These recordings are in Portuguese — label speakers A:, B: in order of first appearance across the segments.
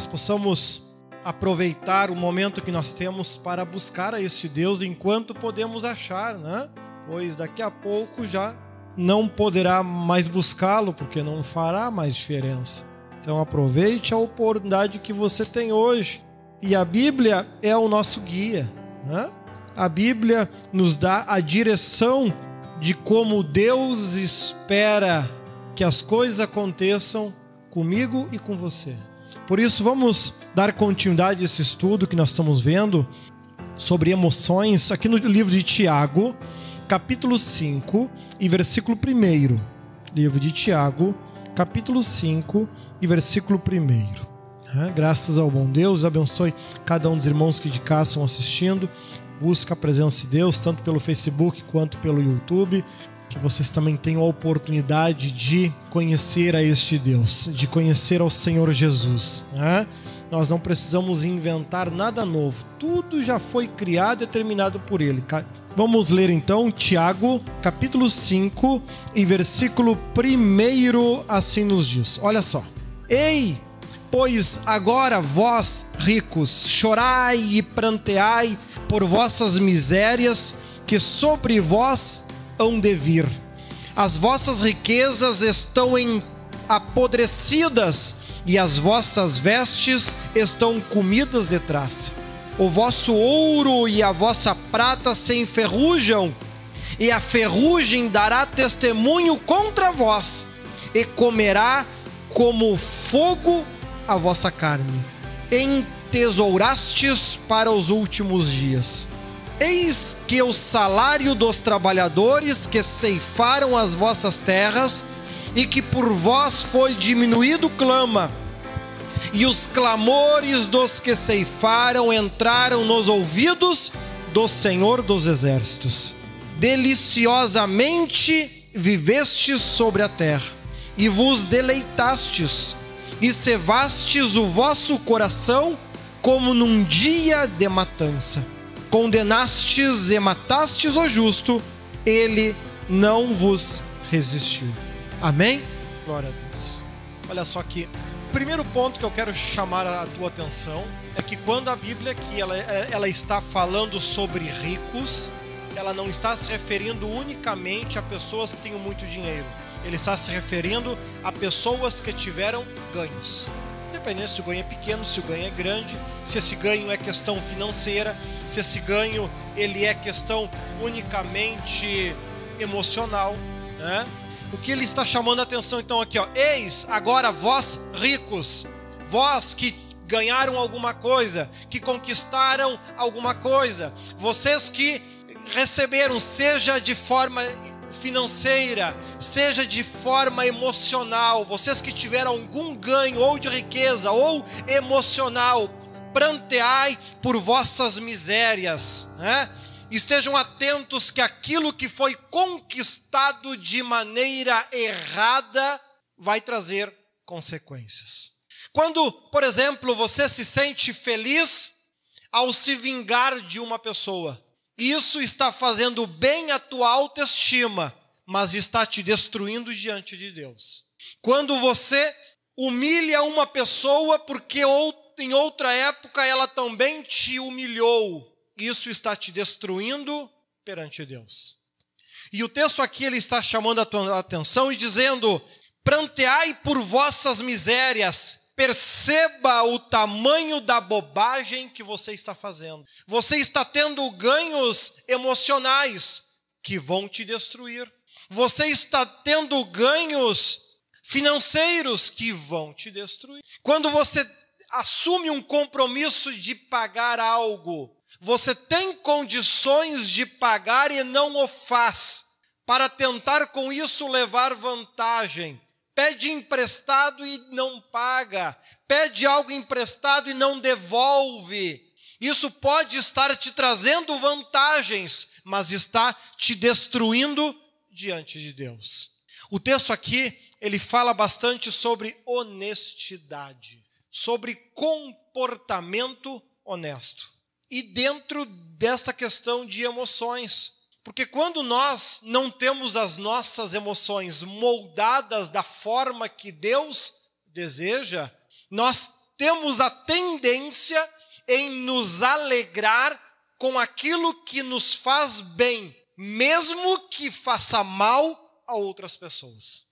A: nós possamos aproveitar o momento que nós temos para buscar a este Deus enquanto podemos achar, né? Pois daqui a pouco já não poderá mais buscá-lo, porque não fará mais diferença. Então aproveite a oportunidade que você tem hoje. E a Bíblia é o nosso guia. Né? A Bíblia nos dá a direção de como Deus espera que as coisas aconteçam comigo e com você. Por isso, vamos dar continuidade a esse estudo que nós estamos vendo sobre emoções aqui no livro de Tiago, capítulo 5 e versículo 1. Livro de Tiago, capítulo 5 e versículo 1. É, graças ao bom Deus, abençoe cada um dos irmãos que de cá estão assistindo. Busca a presença de Deus, tanto pelo Facebook quanto pelo YouTube. Que vocês também tenham a oportunidade de conhecer a este Deus, de conhecer ao Senhor Jesus. Né? Nós não precisamos inventar nada novo, tudo já foi criado e terminado por Ele. Vamos ler então Tiago, capítulo 5 e versículo 1 assim nos diz. Olha só. Ei, pois agora vós, ricos, chorai e pranteai por vossas misérias, que sobre vós hão de vir. As vossas riquezas estão em apodrecidas e as vossas vestes estão comidas de traça o vosso ouro e a vossa prata se enferrujam, e a ferrugem dará testemunho contra vós, e comerá como fogo a vossa carne. Entesourastes para os últimos dias. Eis que o salário dos trabalhadores que ceifaram as vossas terras e que por vós foi diminuído clama e os clamores dos que ceifaram entraram nos ouvidos do Senhor dos Exércitos. Deliciosamente vivestes sobre a terra, e vos deleitastes, e cevastes o vosso coração como num dia de matança. Condenastes e matastes o justo, ele não vos resistiu. Amém? Glória a Deus. Olha só que primeiro ponto que eu quero chamar a tua atenção é que quando a Bíblia aqui ela, ela está falando sobre ricos, ela não está se referindo unicamente a pessoas que têm muito dinheiro. Ele está se referindo a pessoas que tiveram ganhos. Se o ganho é pequeno, se o ganho é grande, se esse ganho é questão financeira, se esse ganho ele é questão unicamente emocional, né? o que ele está chamando a atenção então aqui, ó. Eis agora vós ricos, vós que ganharam alguma coisa, que conquistaram alguma coisa, vocês que receberam, seja de forma financeira, seja de forma emocional, vocês que tiveram algum ganho ou de riqueza ou emocional, pranteai por vossas misérias, né? Estejam atentos que aquilo que foi conquistado de maneira errada vai trazer consequências. Quando, por exemplo, você se sente feliz ao se vingar de uma pessoa, isso está fazendo bem à tua autoestima, mas está te destruindo diante de Deus. Quando você humilha uma pessoa porque em outra época ela também te humilhou, isso está te destruindo perante Deus. E o texto aqui ele está chamando a tua atenção e dizendo: pranteai por vossas misérias, perceba o tamanho da bobagem que você está fazendo. Você está tendo ganhos emocionais que vão te destruir. Você está tendo ganhos financeiros que vão te destruir. Quando você assume um compromisso de pagar algo você tem condições de pagar e não o faz, para tentar com isso levar vantagem. Pede emprestado e não paga, pede algo emprestado e não devolve. Isso pode estar te trazendo vantagens, mas está te destruindo diante de Deus. O texto aqui, ele fala bastante sobre honestidade, sobre comportamento honesto e dentro desta questão de emoções. Porque quando nós não temos as nossas emoções moldadas da forma que Deus deseja, nós temos a tendência em nos alegrar com aquilo que nos faz bem, mesmo que faça mal a outras pessoas.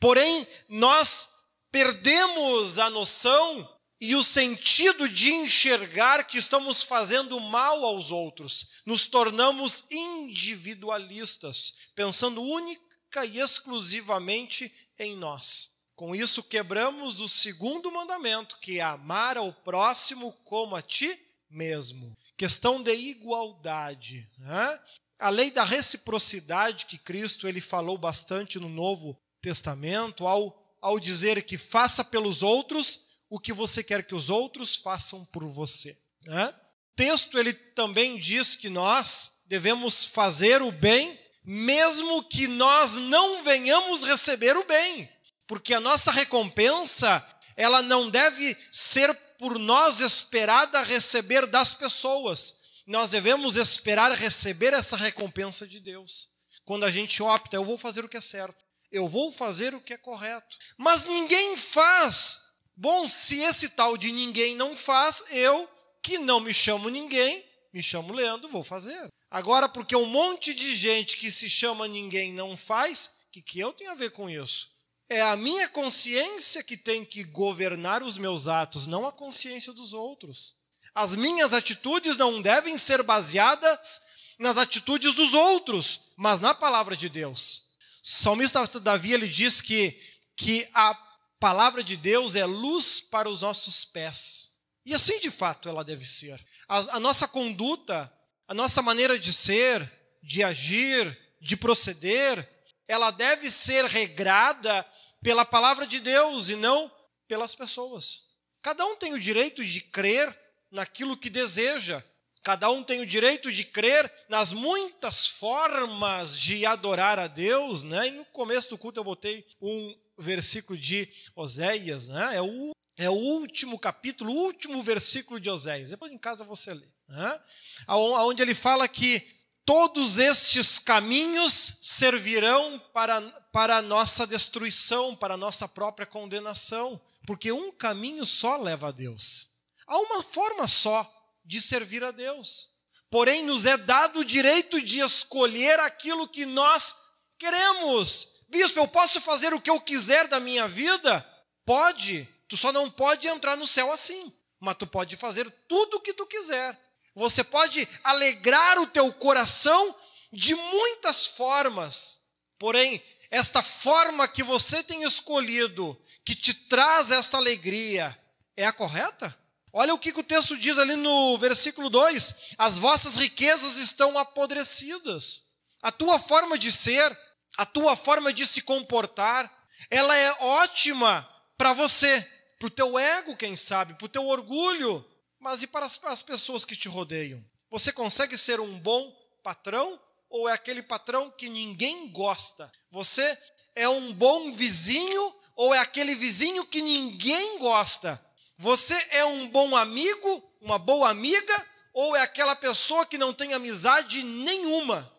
A: Porém, nós perdemos a noção e o sentido de enxergar que estamos fazendo mal aos outros. Nos tornamos individualistas, pensando única e exclusivamente em nós. Com isso, quebramos o segundo mandamento, que é amar ao próximo como a ti mesmo. Questão de igualdade. Né? A lei da reciprocidade que Cristo ele falou bastante no Novo Testamento, ao, ao dizer que faça pelos outros o que você quer que os outros façam por você. Né? O texto ele também diz que nós devemos fazer o bem, mesmo que nós não venhamos receber o bem, porque a nossa recompensa ela não deve ser por nós esperada receber das pessoas. Nós devemos esperar receber essa recompensa de Deus. Quando a gente opta, eu vou fazer o que é certo, eu vou fazer o que é correto. Mas ninguém faz Bom, se esse tal de ninguém não faz, eu, que não me chamo ninguém, me chamo Leandro, vou fazer. Agora, porque um monte de gente que se chama ninguém não faz, o que, que eu tenho a ver com isso? É a minha consciência que tem que governar os meus atos, não a consciência dos outros. As minhas atitudes não devem ser baseadas nas atitudes dos outros, mas na palavra de Deus. O salmista Davi ele diz que, que a palavra de Deus é luz para os nossos pés. E assim de fato ela deve ser. A, a, nossa conduta, a nossa maneira de ser, de agir, de proceder, ela deve ser regrada pela palavra de Deus e não pelas pessoas. Cada um tem o direito de crer naquilo que deseja. Cada um tem o direito de crer nas muitas formas de adorar a Deus, né? E no começo do culto eu botei um versículo de Oséias, né? é, o, é o último capítulo, o último versículo de Oséias. Depois em casa você lê. Né? Onde ele fala que todos estes caminhos servirão para, para a nossa destruição, para a nossa própria condenação, porque um caminho só leva a Deus. Há uma forma só de servir a Deus. Porém, nos é dado o direito de escolher aquilo que nós queremos. Bispo, eu posso fazer o que eu quiser da minha vida? Pode. Tu só não pode entrar no céu assim. Mas tu pode fazer tudo o que tu quiser. Você pode alegrar o teu coração de muitas formas. Porém, esta forma que você tem escolhido, que te traz esta alegria, é a correta? Olha o que o texto diz ali no versículo 2: As vossas riquezas estão apodrecidas. A tua forma de ser, a tua forma de se comportar, ela é ótima para você, para o teu ego, quem sabe, para o teu orgulho, mas e para as, as pessoas que te rodeiam? Você consegue ser um bom patrão ou é aquele patrão que ninguém gosta? Você é um bom vizinho ou é aquele vizinho que ninguém gosta? Você é um bom amigo, uma boa amiga ou é aquela pessoa que não tem amizade nenhuma?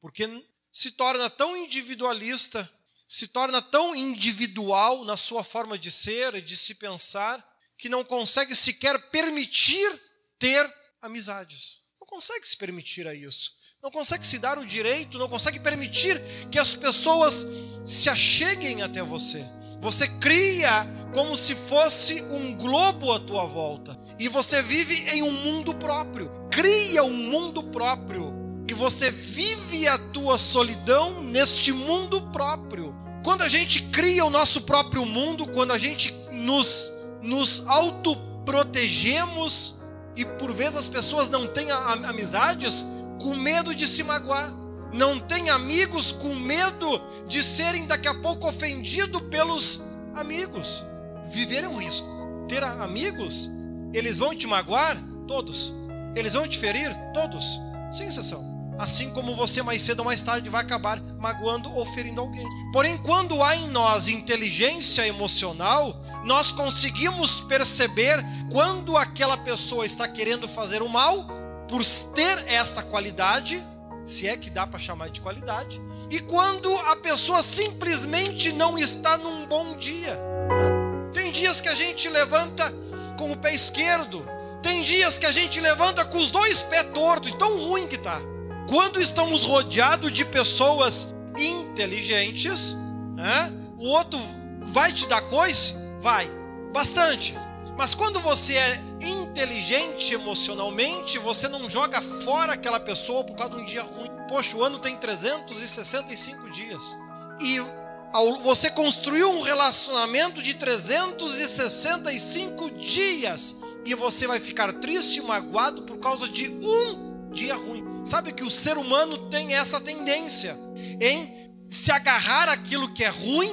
A: Porque se torna tão individualista, se torna tão individual na sua forma de ser e de se pensar, que não consegue sequer permitir ter amizades. Não consegue se permitir a isso. Não consegue se dar o direito, não consegue permitir que as pessoas se acheguem até você. Você cria como se fosse um globo à tua volta. E você vive em um mundo próprio. Cria um mundo próprio você vive a tua solidão neste mundo próprio. Quando a gente cria o nosso próprio mundo, quando a gente nos, nos autoprotegemos e por vezes as pessoas não têm amizades com medo de se magoar, não têm amigos com medo de serem daqui a pouco ofendidos pelos amigos. Viver é um risco. Ter amigos, eles vão te magoar? Todos. Eles vão te ferir? Todos. Sem exceção assim como você mais cedo ou mais tarde vai acabar magoando ou ferindo alguém. Porém, quando há em nós inteligência emocional, nós conseguimos perceber quando aquela pessoa está querendo fazer o mal, por ter esta qualidade, se é que dá para chamar de qualidade, e quando a pessoa simplesmente não está num bom dia. Tem dias que a gente levanta com o pé esquerdo. Tem dias que a gente levanta com os dois pés tortos, tão ruim que tá. Quando estamos rodeados de pessoas inteligentes, né, o outro vai te dar coisa? Vai, bastante. Mas quando você é inteligente emocionalmente, você não joga fora aquela pessoa por causa de um dia ruim. Poxa, o ano tem 365 dias. E você construiu um relacionamento de 365 dias e você vai ficar triste e magoado por causa de um dia ruim. Sabe que o ser humano tem essa tendência em se agarrar aquilo que é ruim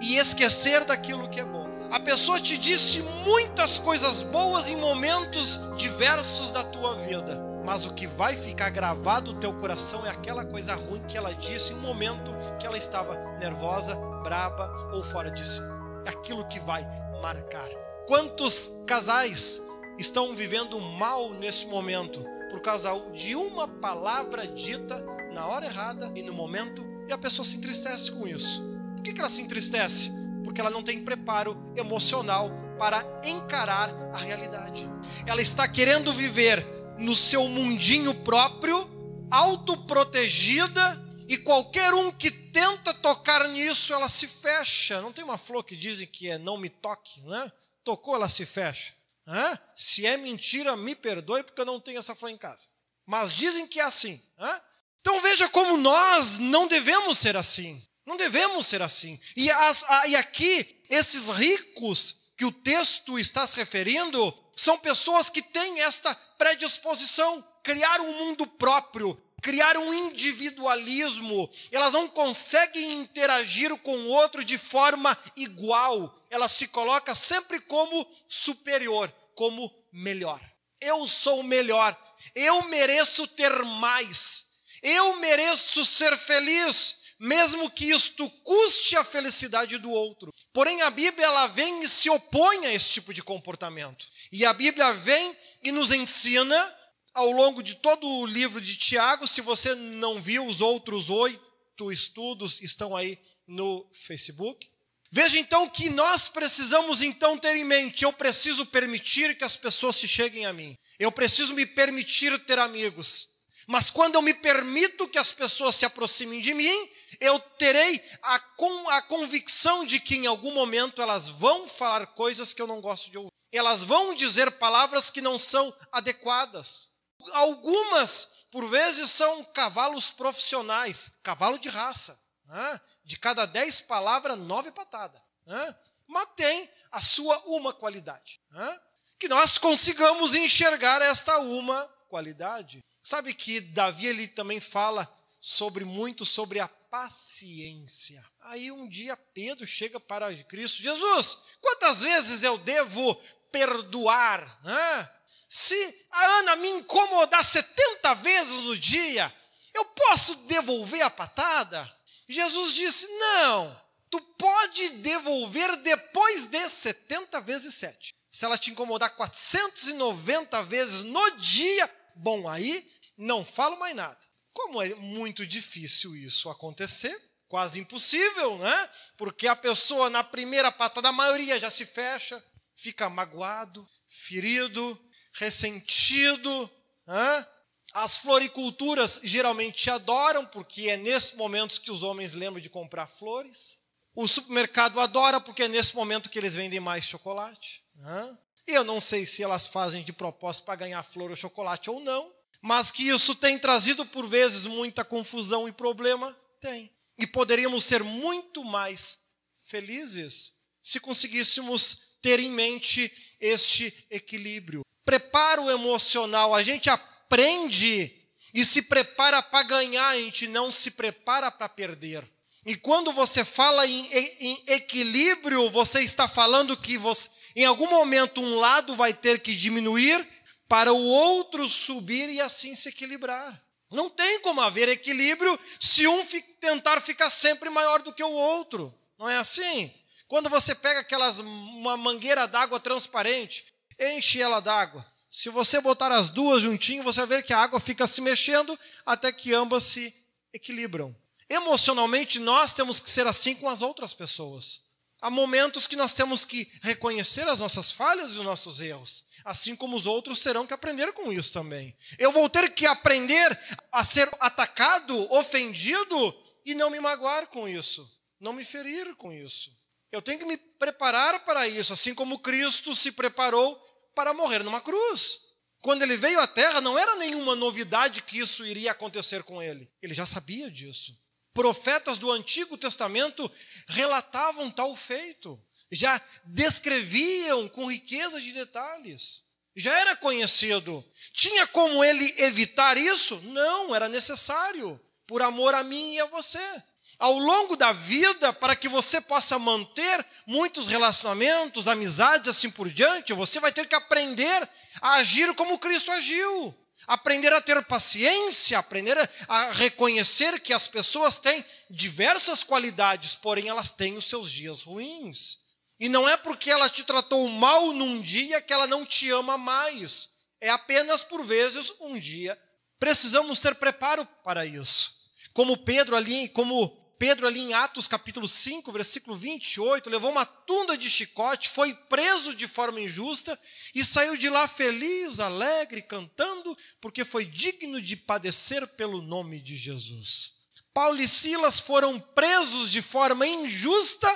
A: e esquecer daquilo que é bom. A pessoa te disse muitas coisas boas em momentos diversos da tua vida, mas o que vai ficar gravado no teu coração é aquela coisa ruim que ela disse em um momento que ela estava nervosa, braba ou fora de si. É aquilo que vai marcar. Quantos casais estão vivendo mal nesse momento por causa de uma palavra dita na hora errada e no momento e a pessoa se entristece com isso? Por que, ela se entristece? Porque ela não tem preparo emocional para encarar a realidade. Ela está querendo viver no seu mundinho próprio, autoprotegida, e qualquer um que tenta tocar nisso, ela se fecha. Não tem uma flor que dizem que é não me toque, né? Tocou, ela se fecha. Hã? Se é mentira, me perdoe, porque eu não tenho essa flor em casa. Mas dizem que é assim. Hã? Então veja como nós não devemos ser assim. Não devemos ser assim. E, as, a, e aqui, esses ricos que o texto está se referindo, são pessoas que têm esta predisposição, criar um mundo próprio, criar um individualismo. Elas não conseguem interagir com o outro de forma igual. Ela se coloca sempre como superior, como melhor. Eu sou melhor. Eu mereço ter mais. Eu mereço ser feliz mesmo que isto custe a felicidade do outro. Porém, a Bíblia ela vem e se opõe a esse tipo de comportamento. E a Bíblia vem e nos ensina, ao longo de todo o livro de Tiago, se você não viu, os outros oito estudos estão aí no Facebook. Veja então que nós precisamos então ter em mente, eu preciso permitir que as pessoas se cheguem a mim. Eu preciso me permitir ter amigos. Mas quando eu me permito que as pessoas se aproximem de mim, eu terei a, com, a convicção de que em algum momento elas vão falar coisas que eu não gosto de ouvir. Elas vão dizer palavras que não são adequadas. Algumas, por vezes, são cavalos profissionais, cavalo de raça. Né? De cada dez palavras, nove patadas. Né? Mas tem a sua uma qualidade. Né? Que nós consigamos enxergar esta uma qualidade. Sabe que Davi ele também fala sobre muito sobre a paciência. Aí um dia Pedro chega para Cristo, Jesus, quantas vezes eu devo perdoar? Hã? Se a Ana me incomodar 70 vezes no dia, eu posso devolver a patada? Jesus disse: Não, tu pode devolver depois de 70 vezes 7. Se ela te incomodar 490 vezes no dia, bom, aí não falo mais nada. Como é muito difícil isso acontecer, quase impossível, né? Porque a pessoa na primeira patada, a maioria já se fecha, fica magoado, ferido, ressentido. Né? As floriculturas geralmente adoram, porque é nesses momentos que os homens lembram de comprar flores. O supermercado adora, porque é nesse momento que eles vendem mais chocolate. Né? E eu não sei se elas fazem de propósito para ganhar flor ou chocolate ou não, mas que isso tem trazido por vezes muita confusão e problema? Tem. E poderíamos ser muito mais felizes se conseguíssemos ter em mente este equilíbrio. Preparo emocional, a gente aprende e se prepara para ganhar, a gente não se prepara para perder. E quando você fala em, em, equilíbrio, você está falando que você, em algum momento um lado vai ter que diminuir para o outro subir e assim se equilibrar. Não tem como haver equilíbrio se um tentar ficar sempre maior do que o outro. Não é assim? Quando você pega aquelas uma mangueira d'água transparente, enche ela d'água. Se você botar as duas juntinho, você vai ver que a água fica se mexendo até que ambas se equilibram. Emocionalmente, nós temos que ser assim com as outras pessoas. Há momentos que nós temos que reconhecer as nossas falhas e os nossos erros, assim como os outros terão que aprender com isso também. Eu vou ter que aprender a ser atacado, ofendido e não me magoar com isso, não me ferir com isso. Eu tenho que me preparar para isso, assim como Cristo se preparou para morrer numa cruz. Quando ele veio à terra, não era nenhuma novidade que isso iria acontecer com ele. Ele já sabia disso. Profetas do Antigo Testamento relatavam tal feito, já descreviam com riqueza de detalhes. Já era conhecido. Tinha como ele evitar isso? Não, era necessário, por amor a mim e a você ao longo da vida, para que você possa manter muitos relacionamentos, amizades, assim por diante, você vai ter que aprender a agir como Cristo agiu. Aprender a ter paciência, aprender a reconhecer que as pessoas têm diversas qualidades, porém elas têm os seus dias ruins. E não é porque ela te tratou mal num dia que ela não te ama mais. É apenas por vezes um dia. Precisamos ter preparo para isso. Como Pedro ali, como Pedro, ali em Atos capítulo 5, versículo 28, levou uma tunda de chicote, foi preso de forma injusta e saiu de lá feliz, alegre, cantando, porque foi digno de padecer pelo nome de Jesus. Paulo e Silas foram presos de forma injusta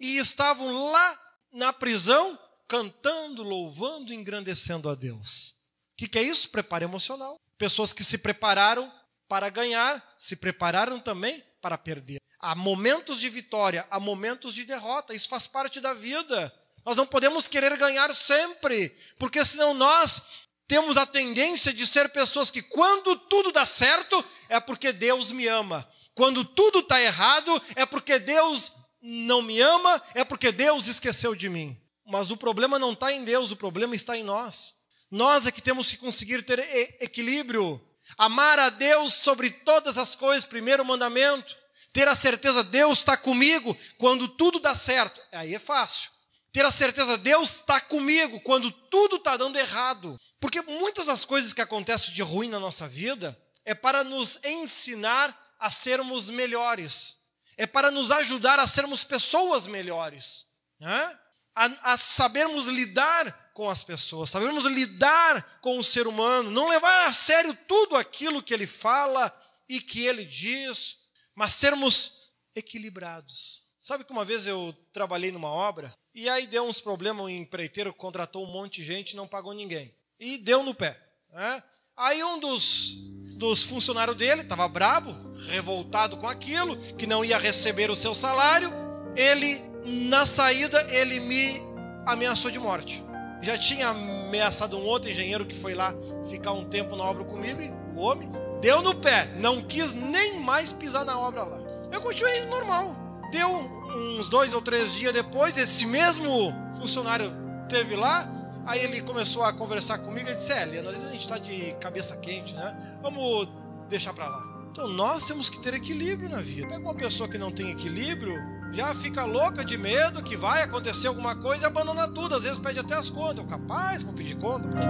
A: e estavam lá na prisão, cantando, louvando, engrandecendo a Deus. O que, que é isso? Preparo emocional. Pessoas que se prepararam para ganhar, se prepararam também para perder. Há momentos de vitória, há momentos de derrota, isso faz parte da vida. Nós não podemos querer ganhar sempre, porque senão nós temos a tendência de ser pessoas que, quando tudo dá certo, é porque Deus me ama. Quando tudo está errado, é porque Deus não me ama, é porque Deus esqueceu de mim. Mas o problema não está em Deus, o problema está em nós. Nós é que temos que conseguir ter equilíbrio. Amar a Deus sobre todas as coisas, primeiro mandamento ter a certeza Deus está comigo quando tudo dá certo, aí é fácil. Ter a certeza Deus está comigo quando tudo está dando errado. Porque muitas das coisas que acontecem de ruim na nossa vida é para nos ensinar a sermos melhores, é para nos ajudar a sermos pessoas melhores, né? A, a sabermos lidar com as pessoas, sabermos lidar com o ser humano, não levar a sério tudo aquilo que ele fala e que ele diz, mas sermos equilibrados. Sabe que uma vez eu trabalhei numa obra e aí deu uns problemas, o empreiteiro contratou um monte de gente e não pagou ninguém. E deu no pé. Né? Aí um dos, dos funcionários dele estava brabo, revoltado com aquilo, que não ia receber o seu salário. Ele, na saída, ele me ameaçou de morte. Já tinha ameaçado um outro engenheiro que foi lá ficar um tempo na obra comigo e o homem Deu no pé, não quis nem mais pisar na obra lá. Eu continuei normal. Deu uns dois ou três dias depois, esse mesmo funcionário teve lá, aí ele começou a conversar comigo e disse: É, Helena, às vezes a gente está de cabeça quente, né? Vamos deixar para lá. Então nós temos que ter equilíbrio na vida. Pega uma pessoa que não tem equilíbrio, já fica louca de medo que vai acontecer alguma coisa e abandona tudo. Às vezes pede até as contas. Eu, capaz, vou pedir conta. Né?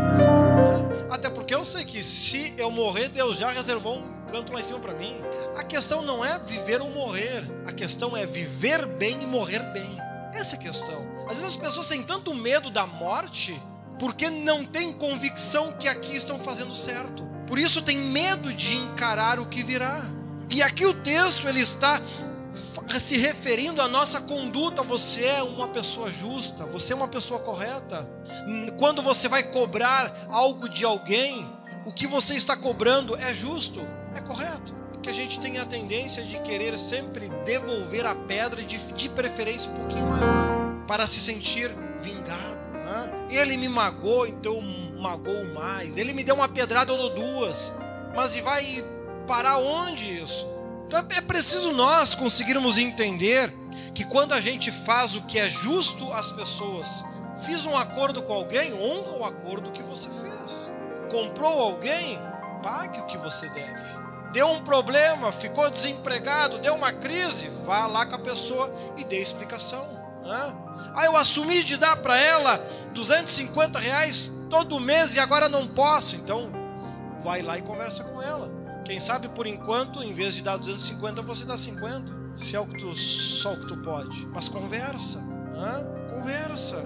A: Até porque eu sei que se eu morrer, Deus já reservou um canto lá em cima para mim. A questão não é viver ou morrer. A questão é viver bem e morrer bem. Essa é a questão. Às vezes as pessoas têm tanto medo da morte porque não têm convicção que aqui estão fazendo certo. Por isso tem medo de encarar o que virá. E aqui o texto ele está se referindo à nossa conduta, você é uma pessoa justa, você é uma pessoa correta. Quando você vai cobrar algo de alguém, o que você está cobrando é justo, é correto. Que a gente tem a tendência de querer sempre devolver a pedra, de, de preferência um pouquinho maior, para se sentir vingado. Né? Ele me magoou, então eu magoo mais. Ele me deu uma pedrada, ou duas. Mas e vai parar onde isso? Então é preciso nós conseguirmos entender que quando a gente faz o que é justo às pessoas, fiz um acordo com alguém, honra o acordo que você fez. Comprou alguém, pague o que você deve. Deu um problema, ficou desempregado, deu uma crise, vá lá com a pessoa e dê explicação. Né? Ah, eu assumi de dar para ela 250 reais todo mês e agora não posso. Então, vai lá e conversa com ela. Quem sabe por enquanto, em vez de dar 250, você dá 50. Se é o que tu, só o que tu pode. Mas conversa. Hã? Conversa.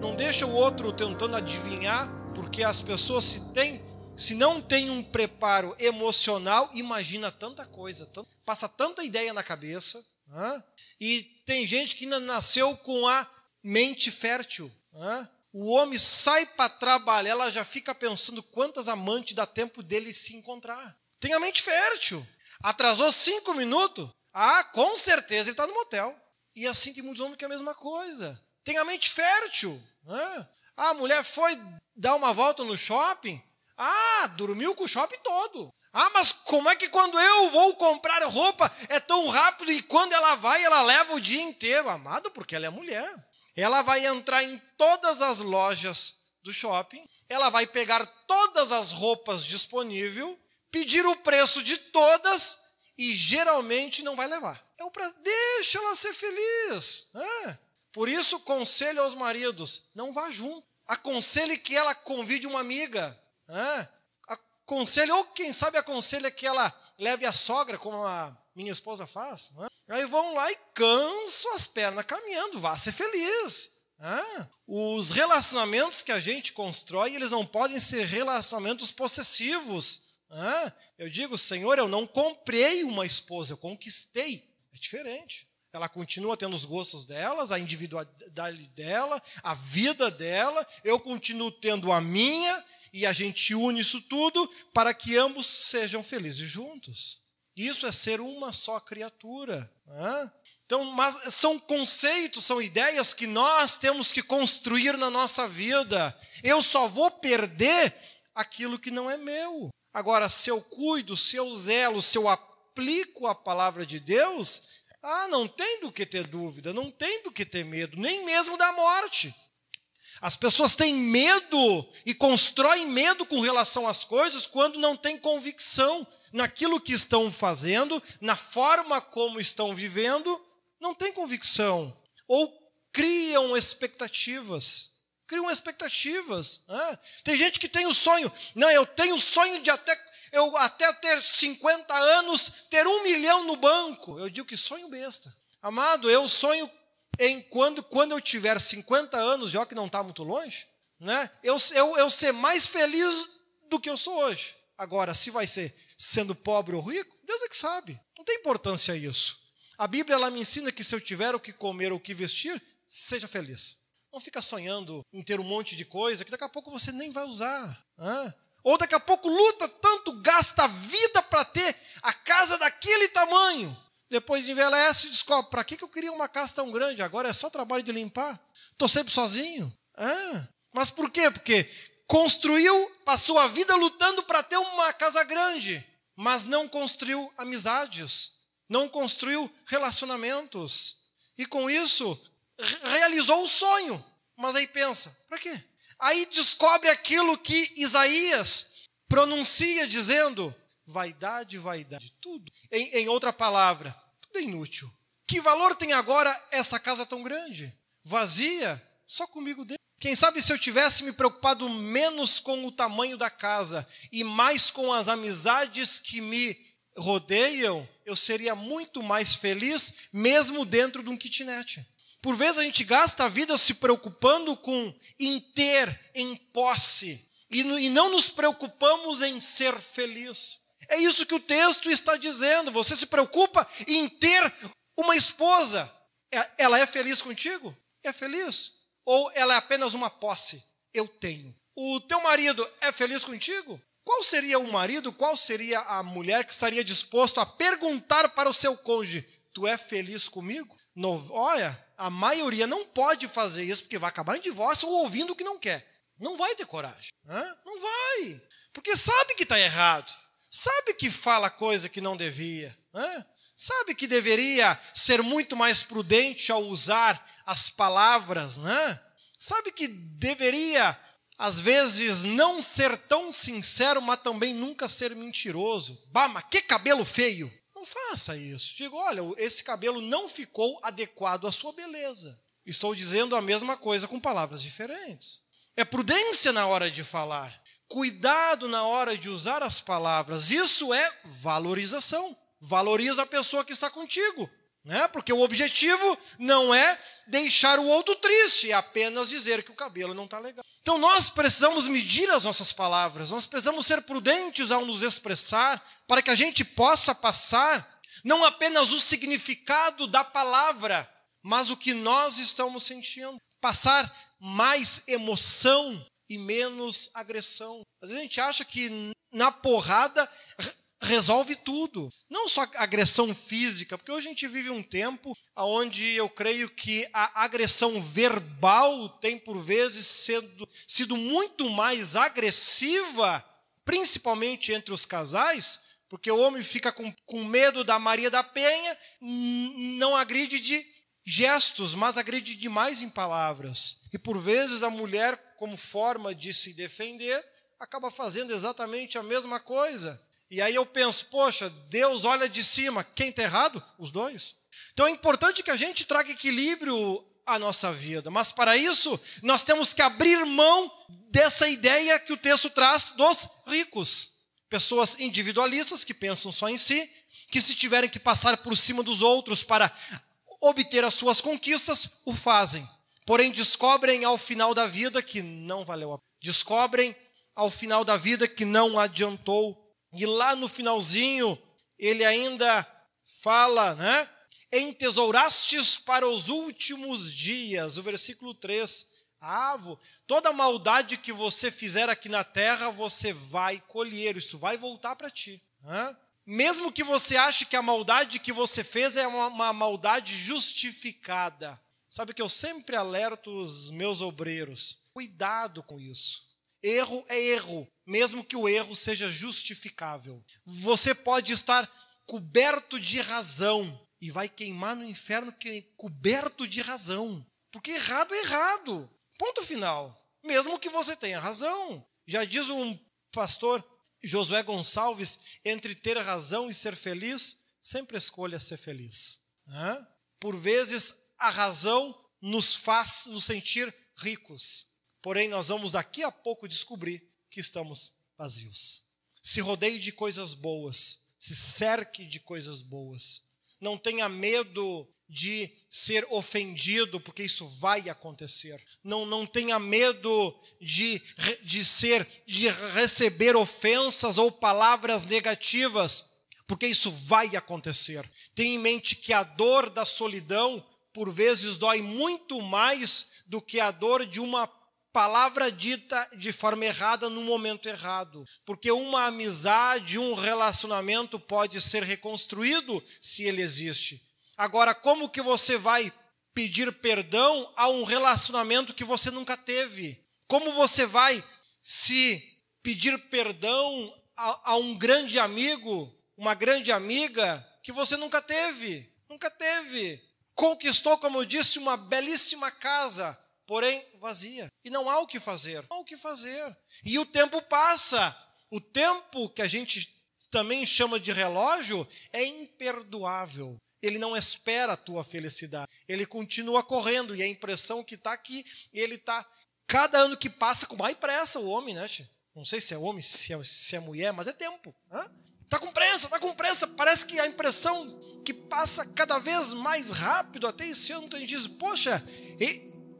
A: Não deixa o outro tentando adivinhar, porque as pessoas se têm, se não tem um preparo emocional, imagina tanta coisa, passa tanta ideia na cabeça. Hã? E tem gente que ainda nasceu com a mente fértil. Hã? O homem sai para trabalhar, ela já fica pensando quantas amantes dá tempo dele se encontrar. Tem a mente fértil. Atrasou cinco minutos? Ah, com certeza ele está no motel. E assim tem muitos homens que é a mesma coisa. Tem a mente fértil. Né? Ah, a mulher foi dar uma volta no shopping? Ah, dormiu com o shopping todo. Ah, mas como é que quando eu vou comprar roupa é tão rápido e quando ela vai, ela leva o dia inteiro? Amado, porque ela é mulher. Ela vai entrar em todas as lojas do shopping, ela vai pegar todas as roupas disponíveis, pedir o preço de todas e geralmente não vai levar. É o. Deixa ela ser feliz. É. Por isso, conselho aos maridos: não vá junto. Aconselhe que ela convide uma amiga. É. Aconselhe, ou quem sabe aconselha que ela leve a sogra, como a minha esposa faz. É. Aí vão lá e cansam as pernas caminhando. Vá ser feliz. É. Os relacionamentos que a gente constrói, eles não podem ser relacionamentos possessivos. Ah, eu digo, Senhor, eu não comprei uma esposa, eu conquistei. É diferente. Ela continua tendo os gostos delas, a individualidade dela, a vida dela. Eu continuo tendo a minha e a gente une isso tudo para que ambos sejam felizes juntos. Isso é ser uma só criatura. Né? Então, mas são conceitos, são ideias que nós temos que construir na nossa vida. Eu só vou perder aquilo que não é meu. Agora, se eu cuido, se eu zelo, se eu aplico a palavra de Deus, ah, não tem do que ter dúvida, não tem do que ter medo, nem mesmo da morte. As pessoas têm medo e constroem medo com relação às coisas quando não têm convicção naquilo que estão fazendo, na forma como estão vivendo, não têm convicção. Ou criam expectativas criam expectativas. Né? Tem gente que tem o sonho, não, eu tenho o sonho de até eu até ter 50 anos ter um milhão no banco. Eu digo que sonho besta. Amado, eu sonho em quando, quando eu tiver 50 anos, já que não está muito longe, né? eu, eu, eu ser mais feliz do que eu sou hoje. Agora, se vai ser sendo pobre ou rico, Deus é que sabe. Não tem importância isso. A Bíblia ela me ensina que se eu tiver o que comer ou o que vestir, seja feliz. Não fica sonhando em ter um monte de coisa que daqui a pouco você nem vai usar. Ou daqui a pouco luta tanto, gasta a vida para ter a casa daquele tamanho. Depois envelhece e descobre: para que, que eu queria uma casa tão grande? Agora é só trabalho de limpar. Estou sempre sozinho. Mas por quê? Porque construiu, passou a vida lutando para ter uma casa grande, mas não construiu amizades, não construiu relacionamentos. E com isso, realizou o sonho. Mas aí pensa, para quê? Aí descobre aquilo que Isaías pronuncia dizendo: vaidade, vaidade, tudo. Em, em outra palavra, tudo é inútil. Que valor tem agora essa casa tão grande? Vazia, só comigo dentro. Quem sabe se eu tivesse me preocupado menos com o tamanho da casa e mais com as amizades que me rodeiam, eu seria muito mais feliz, mesmo dentro de um kitnet. Por vezes a gente gasta a vida se preocupando com em ter, em posse, e, e não nos preocupamos em ser feliz. É isso que o texto está dizendo. Você se preocupa em ter uma esposa. É, ela é feliz contigo? É feliz? Ou ela é apenas uma posse? Eu tenho. O teu marido é feliz contigo? Qual seria o marido, qual seria a mulher que estaria disposto a perguntar para o seu cônjuge: Tu é feliz comigo? No, olha, a maioria não pode fazer isso porque vai acabar em divórcio ou ouvindo o que não quer. Não vai ter coragem. Né? Não vai. Porque sabe que está errado. Sabe que fala coisa que não devia. Né? Sabe que deveria ser muito mais prudente ao usar as palavras. Né? Sabe que deveria, às vezes, não ser tão sincero, mas também nunca ser mentiroso. Bah, mas que cabelo feio. Não faça isso. Digo, olha, esse cabelo não ficou adequado à sua beleza. Estou dizendo a mesma coisa com palavras diferentes. É prudência na hora de falar. Cuidado na hora de usar as palavras. Isso é valorização. Valoriza a pessoa que está contigo. Né? Porque o objetivo não é deixar o outro triste, é apenas dizer que o cabelo não está legal. Então nós precisamos medir as nossas palavras, nós precisamos ser prudentes ao nos expressar, para que a gente possa passar não apenas o significado da palavra, mas o que nós estamos sentindo. Passar mais emoção e menos agressão. Às vezes a gente acha que na porrada resolve tudo. Não só agressão física, porque hoje a gente vive um tempo onde eu creio que a agressão verbal tem por vezes sido, sido muito mais agressiva, principalmente entre os casais, porque o homem fica com, com medo da Maria da Penha, não agride de gestos, mas agride demais em palavras. E por vezes a mulher, como forma de se defender, acaba fazendo exatamente a mesma coisa. E aí eu penso, poxa, Deus olha de cima, quem está errado? Os dois. Então é importante que a gente traga equilíbrio à nossa vida, mas para isso nós temos que abrir mão dessa ideia que o texto traz dos ricos. Pessoas individualistas que pensam só em si, que se tiverem que passar por cima dos outros para obter as suas conquistas, o fazem. Porém, descobrem ao final da vida que não valeu a pena. Descobrem ao final da vida que não adiantou e lá no finalzinho, ele ainda fala, né? Entesourastes para os últimos dias. O versículo 3. Avo, toda maldade que você fizer aqui na terra, você vai colher, isso vai voltar para ti. Né? Mesmo que você ache que a maldade que você fez é uma, uma maldade justificada. Sabe que eu sempre alerto os meus obreiros: cuidado com isso. Erro é erro, mesmo que o erro seja justificável. Você pode estar coberto de razão e vai queimar no inferno coberto de razão. Porque errado é errado. Ponto final. Mesmo que você tenha razão. Já diz um pastor Josué Gonçalves: entre ter razão e ser feliz, sempre escolha ser feliz. Por vezes, a razão nos faz nos sentir ricos. Porém, nós vamos daqui a pouco descobrir que estamos vazios. Se rodeie de coisas boas, se cerque de coisas boas. Não tenha medo de ser ofendido, porque isso vai acontecer. Não, não tenha medo de, de ser, de receber ofensas ou palavras negativas, porque isso vai acontecer. Tenha em mente que a dor da solidão, por vezes, dói muito mais do que a dor de uma palavra dita de forma errada no momento errado. Porque uma amizade, um relacionamento pode ser reconstruído se ele existe. Agora, como que você vai pedir perdão a um relacionamento que você nunca teve? Como você vai se pedir perdão a, a um grande amigo, uma grande amiga que você nunca teve? Nunca teve. Conquistou, como eu disse, uma belíssima casa, porém vazia. E não há o que fazer. Não há o que fazer. E o tempo passa. O tempo que a gente também chama de relógio é imperdoável. Ele não espera a tua felicidade. Ele continua correndo. E a impressão que está aqui, ele está. Cada ano que passa, com mais pressa o homem, né? Não sei se é homem, se é, se é mulher, mas é tempo. Né? Tá com pressa, tá com pressa. Parece que a impressão que passa cada vez mais rápido. Até esse ano a gente diz, poxa,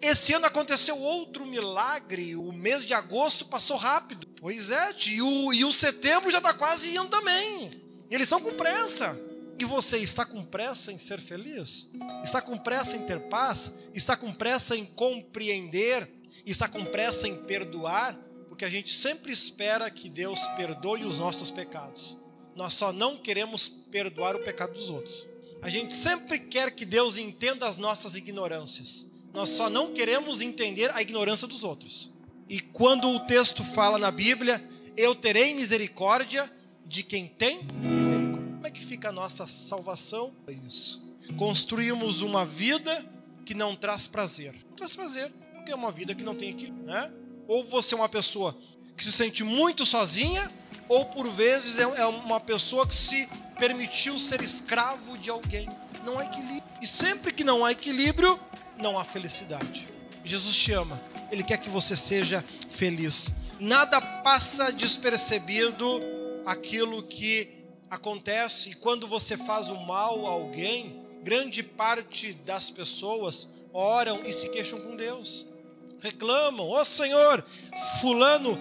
A: esse ano aconteceu outro milagre, o mês de agosto passou rápido. Pois é, e o, e o setembro já está quase indo também. Eles são com pressa. E você está com pressa em ser feliz? Está com pressa em ter paz? Está com pressa em compreender? Está com pressa em perdoar? Porque a gente sempre espera que Deus perdoe os nossos pecados. Nós só não queremos perdoar o pecado dos outros. A gente sempre quer que Deus entenda as nossas ignorâncias. Nós só não queremos entender a ignorância dos outros. E quando o texto fala na Bíblia, eu terei misericórdia de quem tem misericórdia. Como é que fica a nossa salvação? É isso. Construímos uma vida que não traz prazer. Não traz prazer, porque é uma vida que não tem equilíbrio, né? Ou você é uma pessoa que se sente muito sozinha, ou por vezes é, é uma pessoa que se permitiu ser escravo de alguém. Não há equilíbrio. E sempre que não há equilíbrio, não há felicidade. Jesus te ama, Ele quer que você seja feliz. Nada passa despercebido aquilo que acontece, e quando você faz o mal a alguém, grande parte das pessoas oram e se queixam com Deus. Reclamam, ó oh, Senhor, Fulano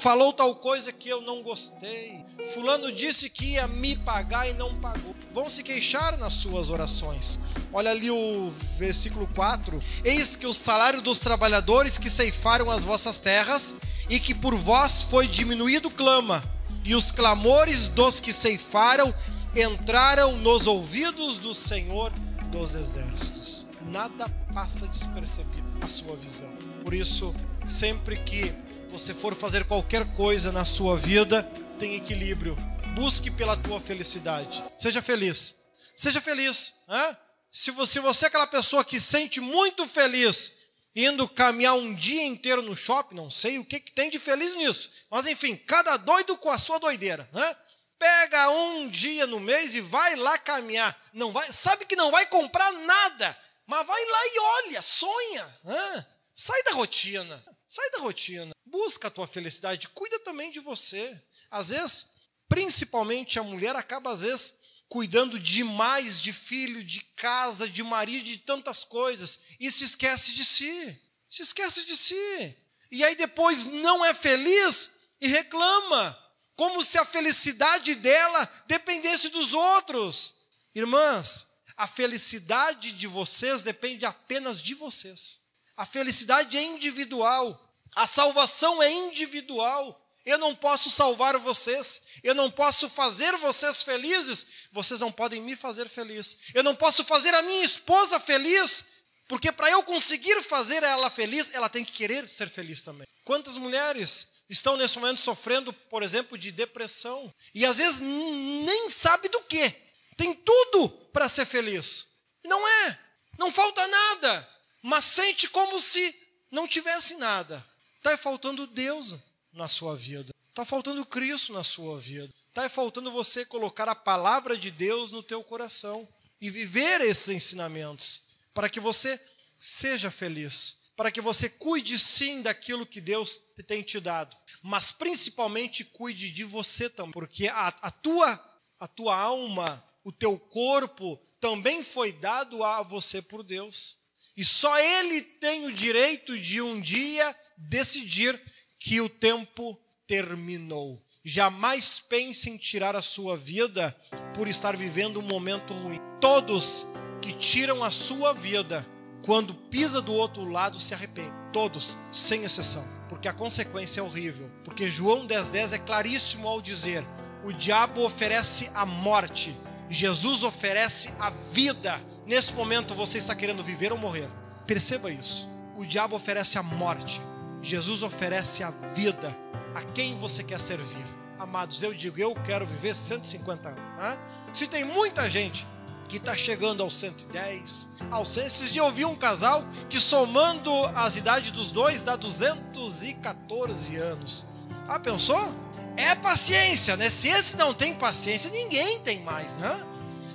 A: falou tal coisa que eu não gostei. Fulano disse que ia me pagar e não pagou. Vão se queixar nas suas orações. Olha ali o versículo 4: Eis que o salário dos trabalhadores que ceifaram as vossas terras e que por vós foi diminuído clama, e os clamores dos que ceifaram entraram nos ouvidos do Senhor dos exércitos. Nada passa despercebido a sua visão. Por isso, sempre que você for fazer qualquer coisa na sua vida, tem equilíbrio. Busque pela tua felicidade. Seja feliz. Seja feliz. Hein? Se você, se você é aquela pessoa que sente muito feliz indo caminhar um dia inteiro no shopping, não sei o que, que tem de feliz nisso. Mas enfim, cada doido com a sua doideira. Né? pega um dia no mês e vai lá caminhar. Não vai, sabe que não vai comprar nada, mas vai lá e olha, sonha. Ah, sai da rotina, sai da rotina. Busca a tua felicidade, cuida também de você. Às vezes, principalmente a mulher acaba às vezes cuidando demais de filho, de casa, de marido, de tantas coisas e se esquece de si. Se esquece de si. E aí depois não é feliz e reclama como se a felicidade dela dependesse dos outros. Irmãs, a felicidade de vocês depende apenas de vocês. A felicidade é individual. A salvação é individual. Eu não posso salvar vocês, eu não posso fazer vocês felizes, vocês não podem me fazer feliz. Eu não posso fazer a minha esposa feliz, porque para eu conseguir fazer ela feliz, ela tem que querer ser feliz também. Quantas mulheres estão nesse momento sofrendo, por exemplo, de depressão. E às vezes nem sabe do que. Tem tudo para ser feliz. Não é. Não falta nada. Mas sente como se não tivesse nada. Está faltando Deus na sua vida. Está faltando Cristo na sua vida. Está faltando você colocar a palavra de Deus no teu coração e viver esses ensinamentos para que você seja feliz para que você cuide sim daquilo que Deus tem te dado, mas principalmente cuide de você também, porque a, a, tua, a tua alma, o teu corpo também foi dado a você por Deus. E só Ele tem o direito de um dia decidir que o tempo terminou. Jamais pense em tirar a sua vida por estar vivendo um momento ruim. Todos que tiram a sua vida quando pisa do outro lado, se arrepende. Todos, sem exceção. Porque a consequência é horrível. Porque João 10,10 10 é claríssimo ao dizer: o diabo oferece a morte, Jesus oferece a vida. Nesse momento você está querendo viver ou morrer. Perceba isso. O diabo oferece a morte, Jesus oferece a vida. A quem você quer servir? Amados, eu digo, eu quero viver 150 anos. Se tem muita gente que está chegando aos 110, aos 100. Esses dias eu vi um casal que somando as idades dos dois dá 214 anos. Ah, pensou? É paciência, né? Se esse não tem paciência, ninguém tem mais, né?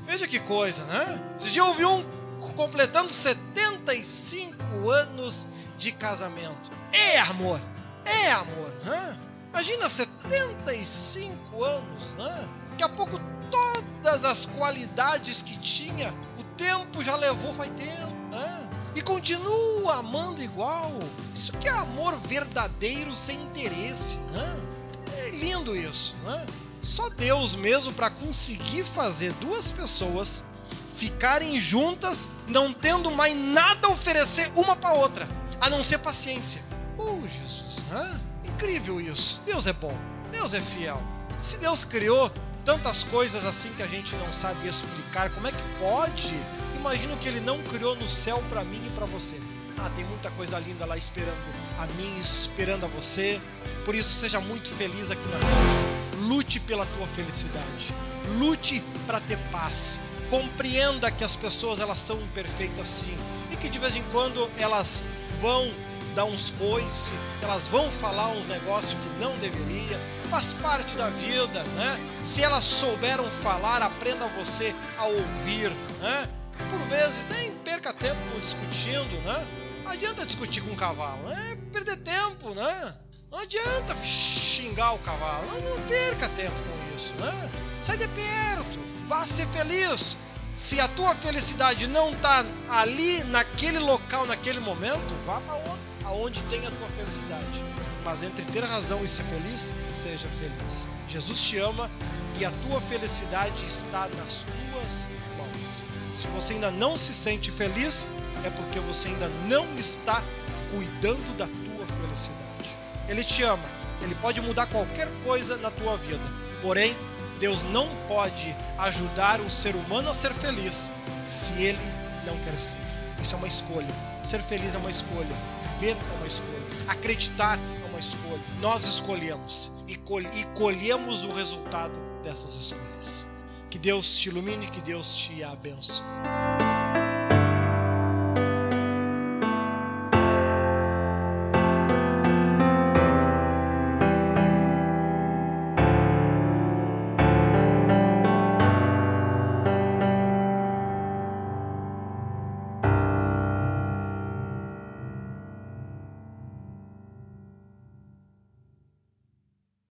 A: Veja que coisa, né? Esses dias eu vi um completando 75 anos de casamento. É amor, é amor, né? Imagina 75 anos, né? Daqui a pouco todas as qualidades que tinha, o tempo já levou faz tempo, né? E continua amando igual. Isso que é amor verdadeiro sem interesse, né? É lindo isso, né? Só Deus mesmo para conseguir fazer duas pessoas ficarem juntas, não tendo mais nada a oferecer uma para outra, a não ser paciência. Oh, Jesus, né? incrível isso. Deus é bom, Deus é fiel. Se Deus criou tantas coisas assim que a gente não sabe explicar. Como é que pode? Imagino que ele não criou no céu para mim e para você. Ah, tem muita coisa linda lá esperando a mim, esperando a você. Por isso, seja muito feliz aqui na terra. Lute pela tua felicidade. Lute para ter paz. Compreenda que as pessoas elas são imperfeitas sim que de vez em quando elas vão dar uns coice, elas vão falar uns negócios que não deveria, faz parte da vida, né? Se elas souberam falar, aprenda você a ouvir, né? Por vezes nem perca tempo discutindo, né? Não adianta discutir com o cavalo, é perder tempo, né? Não adianta xingar o cavalo, não, não perca tempo com isso, né? Sai de perto, vá ser feliz, Se a tua felicidade não está ali, naquele local, naquele momento, vá para aonde tem a tua felicidade. Mas entre ter razão e ser feliz, seja feliz. Jesus te ama e a tua felicidade está nas tuas mãos. Se você ainda não se sente feliz, é porque você ainda não está cuidando da tua felicidade. Ele te ama, ele pode mudar qualquer coisa na tua vida. Porém, Deus não pode ajudar um ser humano a ser feliz se ele não quer ser. Isso é uma escolha. Ser feliz é uma escolha. Viver é uma escolha. Acreditar é uma escolha. Nós escolhemos e, colhemos o resultado dessas escolhas. Que Deus te ilumine, que Deus te abençoe.